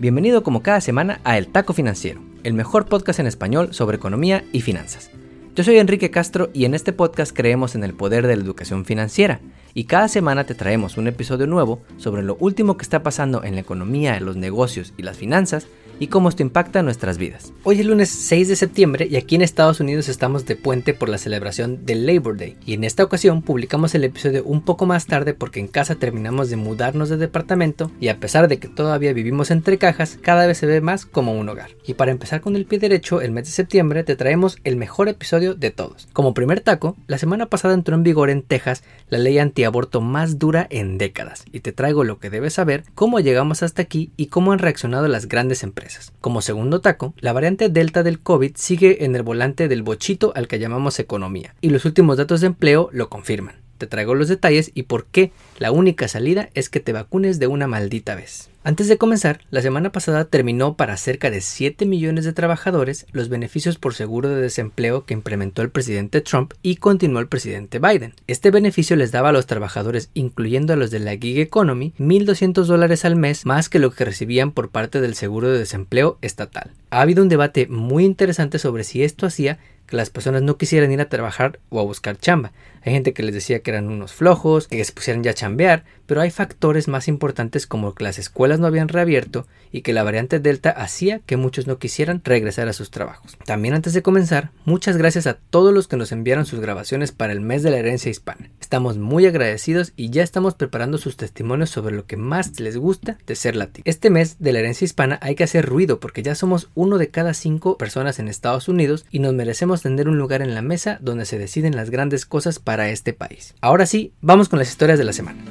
Bienvenido como cada semana a El Taco Financiero, el mejor podcast en español sobre economía y finanzas. Yo soy Enrique Castro y en este podcast creemos en el poder de la educación financiera y cada semana te traemos un episodio nuevo sobre lo último que está pasando en la economía, los negocios y las finanzas y cómo esto impacta nuestras vidas. Hoy es lunes 6 de septiembre y aquí en Estados Unidos estamos de puente por la celebración del Labor Day. Y en esta ocasión publicamos el episodio un poco más tarde porque en casa terminamos de mudarnos de departamento y a pesar de que todavía vivimos entre cajas, cada vez se ve más como un hogar. Y para empezar con el pie derecho, el mes de septiembre te traemos el mejor episodio de todos. Como primer taco, la semana pasada entró en vigor en Texas la ley antiaborto más dura en décadas y te traigo lo que debes saber, cómo llegamos hasta aquí y cómo han reaccionado las grandes empresas. Como segundo taco, la variante Delta del COVID sigue en el volante del bochito al que llamamos economía, y los últimos datos de empleo lo confirman. Te traigo los detalles y por qué la única salida es que te vacunes de una maldita vez. Antes de comenzar, la semana pasada terminó para cerca de 7 millones de trabajadores los beneficios por seguro de desempleo que implementó el presidente Trump y continuó el presidente Biden. Este beneficio les daba a los trabajadores, incluyendo a los de la gig economy, 1.200 dólares al mes más que lo que recibían por parte del seguro de desempleo estatal. Ha habido un debate muy interesante sobre si esto hacía que las personas no quisieran ir a trabajar o a buscar chamba. Hay gente que les decía que eran unos flojos, que se pusieran ya a chambear, pero hay factores más importantes como que las escuelas no habían reabierto y que la variante Delta hacía que muchos no quisieran regresar a sus trabajos. También antes de comenzar, muchas gracias a todos los que nos enviaron sus grabaciones para el mes de la herencia hispana. Estamos muy agradecidos y ya estamos preparando sus testimonios sobre lo que más les gusta de ser latino. Este mes de la herencia hispana hay que hacer ruido porque ya somos uno de cada cinco personas en Estados Unidos y nos merecemos tener un lugar en la mesa donde se deciden las grandes cosas para este país. Ahora sí, vamos con las historias de la semana.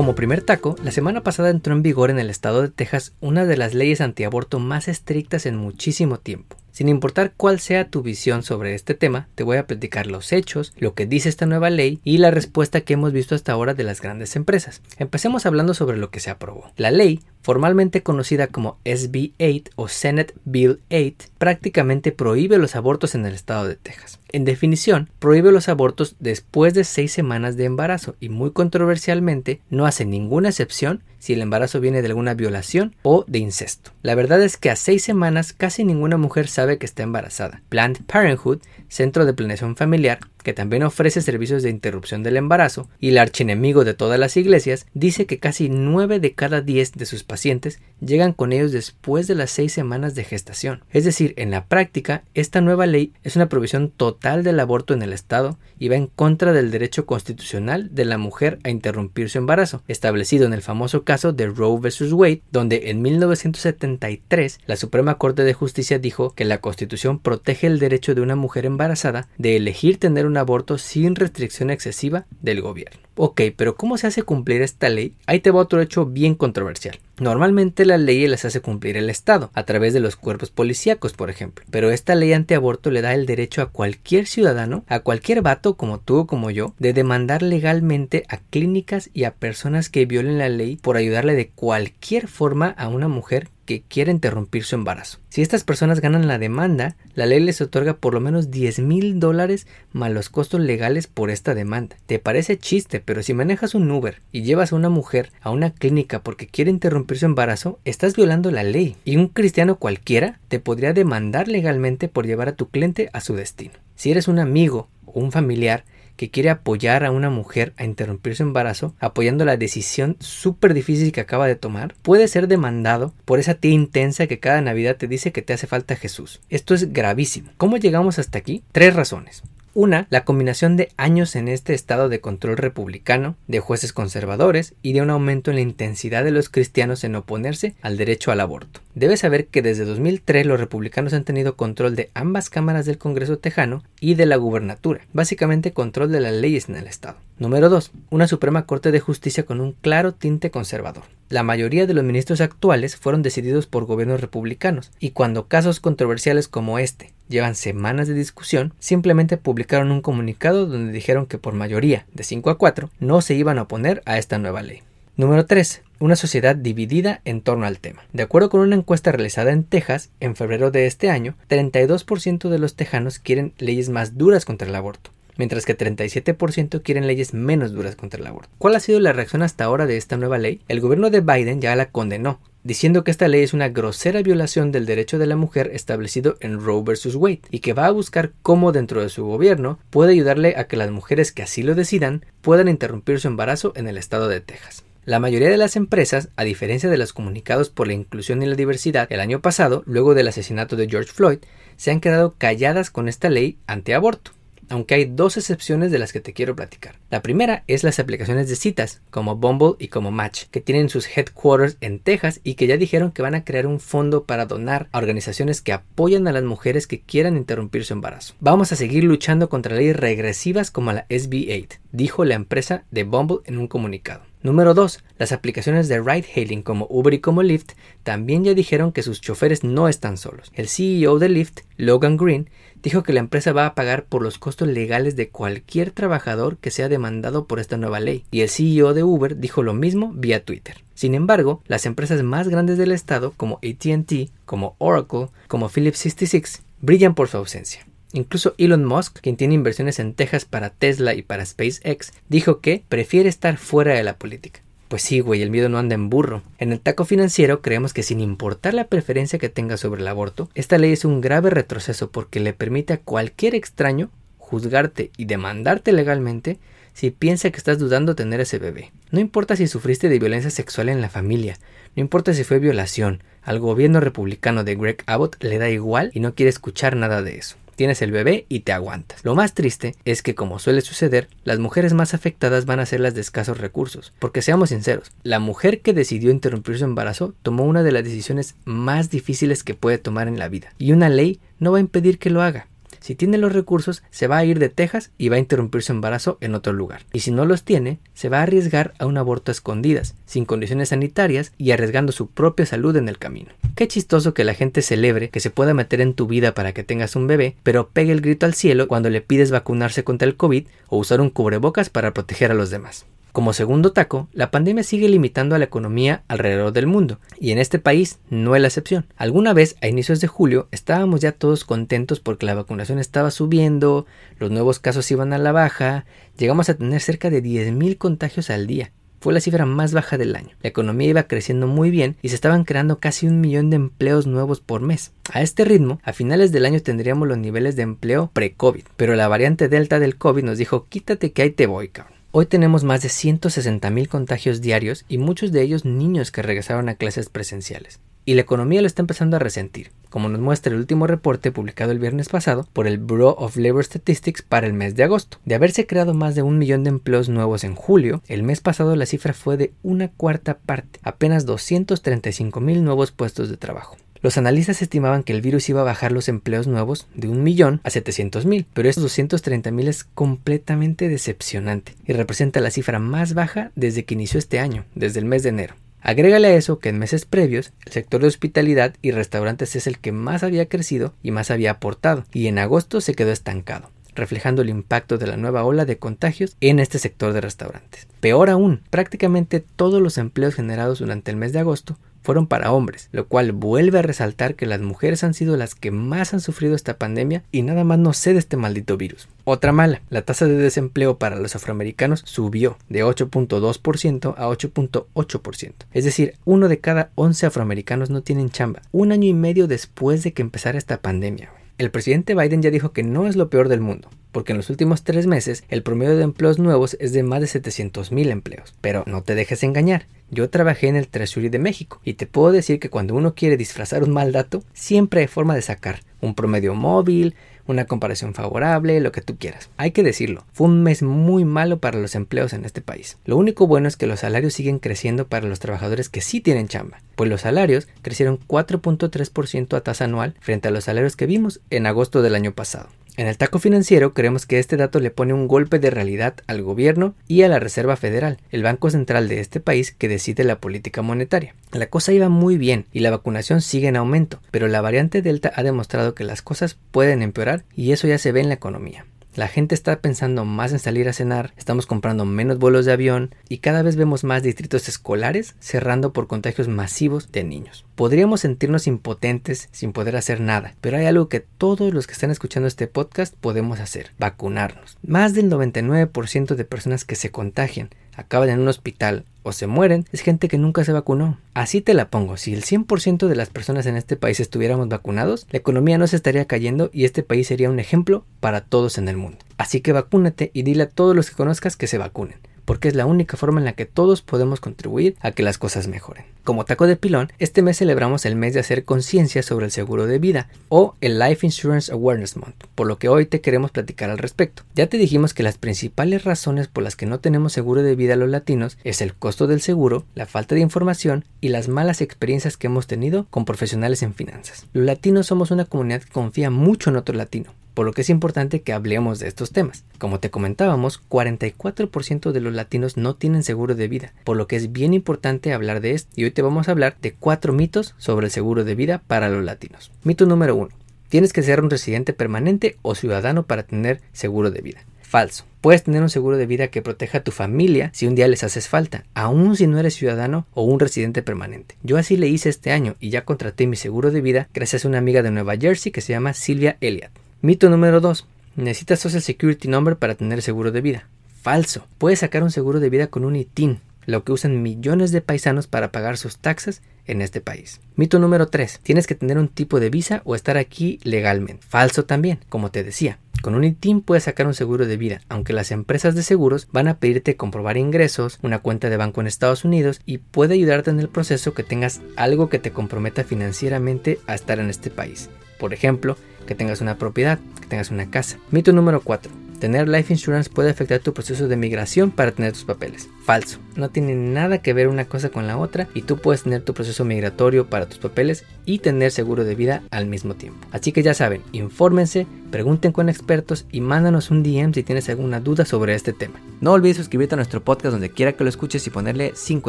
Como primer taco, la semana pasada entró en vigor en el estado de Texas una de las leyes antiaborto más estrictas en muchísimo tiempo. Sin importar cuál sea tu visión sobre este tema, te voy a platicar los hechos, lo que dice esta nueva ley y la respuesta que hemos visto hasta ahora de las grandes empresas. Empecemos hablando sobre lo que se aprobó. La ley, formalmente conocida como SB 8 o Senate Bill 8, prácticamente prohíbe los abortos en el estado de Texas. En definición, prohíbe los abortos después de seis semanas de embarazo y muy controversialmente no hace ninguna excepción si el embarazo viene de alguna violación o de incesto. La verdad es que a seis semanas casi ninguna mujer sabe que está embarazada. Planned Parenthood, Centro de Planeación Familiar, que también ofrece servicios de interrupción del embarazo, y el archienemigo de todas las iglesias, dice que casi 9 de cada 10 de sus pacientes llegan con ellos después de las 6 semanas de gestación. Es decir, en la práctica, esta nueva ley es una provisión total del aborto en el Estado y va en contra del derecho constitucional de la mujer a interrumpir su embarazo, establecido en el famoso caso de Roe vs. Wade, donde en 1973 la Suprema Corte de Justicia dijo que la Constitución protege el derecho de una mujer embarazada de elegir tener un aborto sin restricción excesiva del gobierno. Ok, pero ¿cómo se hace cumplir esta ley? Ahí te va otro hecho bien controversial. Normalmente las leyes las hace cumplir el Estado, a través de los cuerpos policíacos, por ejemplo. Pero esta ley antiaborto le da el derecho a cualquier ciudadano, a cualquier vato como tú o como yo, de demandar legalmente a clínicas y a personas que violen la ley por ayudarle de cualquier forma a una mujer que quiere interrumpir su embarazo. Si estas personas ganan la demanda, la ley les otorga por lo menos 10 mil dólares más los costos legales por esta demanda. Te parece chiste, pero si manejas un Uber y llevas a una mujer a una clínica porque quiere interrumpir su embarazo, estás violando la ley. Y un cristiano cualquiera te podría demandar legalmente por llevar a tu cliente a su destino. Si eres un amigo o un familiar que quiere apoyar a una mujer a interrumpir su embarazo, apoyando la decisión súper difícil que acaba de tomar, puede ser demandado por esa tía intensa que cada Navidad te dice que te hace falta Jesús. Esto es gravísimo. ¿Cómo llegamos hasta aquí? Tres razones. Una, la combinación de años en este estado de control republicano, de jueces conservadores y de un aumento en la intensidad de los cristianos en oponerse al derecho al aborto. Debes saber que desde 2003 los republicanos han tenido control de ambas cámaras del Congreso tejano y de la gubernatura, básicamente control de las leyes en el estado. Número 2. Una Suprema Corte de Justicia con un claro tinte conservador. La mayoría de los ministros actuales fueron decididos por gobiernos republicanos, y cuando casos controversiales como este llevan semanas de discusión, simplemente publicaron un comunicado donde dijeron que por mayoría de 5 a 4 no se iban a oponer a esta nueva ley. Número 3. Una sociedad dividida en torno al tema. De acuerdo con una encuesta realizada en Texas en febrero de este año, 32% de los tejanos quieren leyes más duras contra el aborto mientras que 37% quieren leyes menos duras contra el aborto. ¿Cuál ha sido la reacción hasta ahora de esta nueva ley? El gobierno de Biden ya la condenó, diciendo que esta ley es una grosera violación del derecho de la mujer establecido en Roe vs. Wade y que va a buscar cómo dentro de su gobierno puede ayudarle a que las mujeres que así lo decidan puedan interrumpir su embarazo en el estado de Texas. La mayoría de las empresas, a diferencia de los comunicados por la inclusión y la diversidad el año pasado, luego del asesinato de George Floyd, se han quedado calladas con esta ley antiaborto aunque hay dos excepciones de las que te quiero platicar. La primera es las aplicaciones de citas, como Bumble y como Match, que tienen sus headquarters en Texas y que ya dijeron que van a crear un fondo para donar a organizaciones que apoyan a las mujeres que quieran interrumpir su embarazo. Vamos a seguir luchando contra leyes regresivas como la SB8, dijo la empresa de Bumble en un comunicado. Número 2. Las aplicaciones de ride hailing como Uber y como Lyft también ya dijeron que sus choferes no están solos. El CEO de Lyft, Logan Green, dijo que la empresa va a pagar por los costos legales de cualquier trabajador que sea demandado por esta nueva ley. Y el CEO de Uber dijo lo mismo vía Twitter. Sin embargo, las empresas más grandes del estado, como ATT, como Oracle, como Philips 66, brillan por su ausencia. Incluso Elon Musk, quien tiene inversiones en Texas para Tesla y para SpaceX, dijo que prefiere estar fuera de la política. Pues sí, güey, el miedo no anda en burro. En el taco financiero creemos que sin importar la preferencia que tenga sobre el aborto, esta ley es un grave retroceso porque le permite a cualquier extraño juzgarte y demandarte legalmente si piensa que estás dudando tener ese bebé. No importa si sufriste de violencia sexual en la familia, no importa si fue violación, al gobierno republicano de Greg Abbott le da igual y no quiere escuchar nada de eso tienes el bebé y te aguantas. Lo más triste es que, como suele suceder, las mujeres más afectadas van a ser las de escasos recursos. Porque seamos sinceros, la mujer que decidió interrumpir su embarazo tomó una de las decisiones más difíciles que puede tomar en la vida. Y una ley no va a impedir que lo haga. Si tiene los recursos, se va a ir de Texas y va a interrumpir su embarazo en otro lugar. Y si no los tiene, se va a arriesgar a un aborto a escondidas, sin condiciones sanitarias y arriesgando su propia salud en el camino. Qué chistoso que la gente celebre que se pueda meter en tu vida para que tengas un bebé, pero pegue el grito al cielo cuando le pides vacunarse contra el COVID o usar un cubrebocas para proteger a los demás. Como segundo taco, la pandemia sigue limitando a la economía alrededor del mundo, y en este país no es la excepción. Alguna vez, a inicios de julio, estábamos ya todos contentos porque la vacunación estaba subiendo, los nuevos casos iban a la baja, llegamos a tener cerca de 10.000 contagios al día. Fue la cifra más baja del año. La economía iba creciendo muy bien y se estaban creando casi un millón de empleos nuevos por mes. A este ritmo, a finales del año tendríamos los niveles de empleo pre-COVID, pero la variante Delta del COVID nos dijo quítate que ahí te voy, cabrón. Hoy tenemos más de 160.000 contagios diarios y muchos de ellos niños que regresaron a clases presenciales. Y la economía lo está empezando a resentir, como nos muestra el último reporte publicado el viernes pasado por el Bureau of Labor Statistics para el mes de agosto. De haberse creado más de un millón de empleos nuevos en julio, el mes pasado la cifra fue de una cuarta parte, apenas 235.000 nuevos puestos de trabajo. Los analistas estimaban que el virus iba a bajar los empleos nuevos de un millón a 700 mil, pero esos 230 mil es completamente decepcionante y representa la cifra más baja desde que inició este año, desde el mes de enero. Agrégale a eso que en meses previos el sector de hospitalidad y restaurantes es el que más había crecido y más había aportado, y en agosto se quedó estancado reflejando el impacto de la nueva ola de contagios en este sector de restaurantes. Peor aún, prácticamente todos los empleos generados durante el mes de agosto fueron para hombres, lo cual vuelve a resaltar que las mujeres han sido las que más han sufrido esta pandemia y nada más no sé de este maldito virus. Otra mala, la tasa de desempleo para los afroamericanos subió de 8.2% a 8.8%. Es decir, uno de cada 11 afroamericanos no tienen chamba, un año y medio después de que empezara esta pandemia. El presidente Biden ya dijo que no es lo peor del mundo, porque en los últimos tres meses el promedio de empleos nuevos es de más de 700 mil empleos. Pero no te dejes engañar, yo trabajé en el Treasury de México y te puedo decir que cuando uno quiere disfrazar un mal dato, siempre hay forma de sacar un promedio móvil, una comparación favorable, lo que tú quieras. Hay que decirlo, fue un mes muy malo para los empleos en este país. Lo único bueno es que los salarios siguen creciendo para los trabajadores que sí tienen chamba, pues los salarios crecieron 4.3% a tasa anual frente a los salarios que vimos en agosto del año pasado. En el taco financiero creemos que este dato le pone un golpe de realidad al gobierno y a la Reserva Federal, el banco central de este país que decide la política monetaria. La cosa iba muy bien y la vacunación sigue en aumento, pero la variante Delta ha demostrado que las cosas pueden empeorar y eso ya se ve en la economía. La gente está pensando más en salir a cenar, estamos comprando menos vuelos de avión y cada vez vemos más distritos escolares cerrando por contagios masivos de niños. Podríamos sentirnos impotentes sin poder hacer nada, pero hay algo que todos los que están escuchando este podcast podemos hacer, vacunarnos. Más del 99% de personas que se contagian acaban en un hospital o se mueren es gente que nunca se vacunó. Así te la pongo, si el 100% de las personas en este país estuviéramos vacunados, la economía no se estaría cayendo y este país sería un ejemplo para todos en el mundo. Así que vacúnate y dile a todos los que conozcas que se vacunen porque es la única forma en la que todos podemos contribuir a que las cosas mejoren. Como taco de pilón, este mes celebramos el mes de hacer conciencia sobre el seguro de vida o el Life Insurance Awareness Month, por lo que hoy te queremos platicar al respecto. Ya te dijimos que las principales razones por las que no tenemos seguro de vida los latinos es el costo del seguro, la falta de información y las malas experiencias que hemos tenido con profesionales en finanzas. Los latinos somos una comunidad que confía mucho en otro latino por lo que es importante que hablemos de estos temas. Como te comentábamos, 44% de los latinos no tienen seguro de vida, por lo que es bien importante hablar de esto y hoy te vamos a hablar de cuatro mitos sobre el seguro de vida para los latinos. Mito número 1. Tienes que ser un residente permanente o ciudadano para tener seguro de vida. Falso. Puedes tener un seguro de vida que proteja a tu familia si un día les haces falta, aun si no eres ciudadano o un residente permanente. Yo así le hice este año y ya contraté mi seguro de vida gracias a una amiga de Nueva Jersey que se llama Silvia Elliott. Mito número 2. Necesitas Social Security Number para tener seguro de vida. Falso. Puedes sacar un seguro de vida con un ITIN, lo que usan millones de paisanos para pagar sus taxas en este país. Mito número 3. Tienes que tener un tipo de visa o estar aquí legalmente. Falso también, como te decía. Con un ITIN puedes sacar un seguro de vida, aunque las empresas de seguros van a pedirte comprobar ingresos, una cuenta de banco en Estados Unidos y puede ayudarte en el proceso que tengas algo que te comprometa financieramente a estar en este país. Por ejemplo, que tengas una propiedad, que tengas una casa. Mito número 4. Tener life insurance puede afectar tu proceso de migración para tener tus papeles. Falso. No tiene nada que ver una cosa con la otra y tú puedes tener tu proceso migratorio para tus papeles y tener seguro de vida al mismo tiempo. Así que ya saben, infórmense, pregunten con expertos y mándanos un DM si tienes alguna duda sobre este tema. No olvides suscribirte a nuestro podcast donde quiera que lo escuches y ponerle 5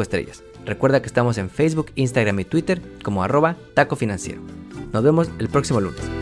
estrellas. Recuerda que estamos en Facebook, Instagram y Twitter como arroba taco. Nos vemos el próximo lunes.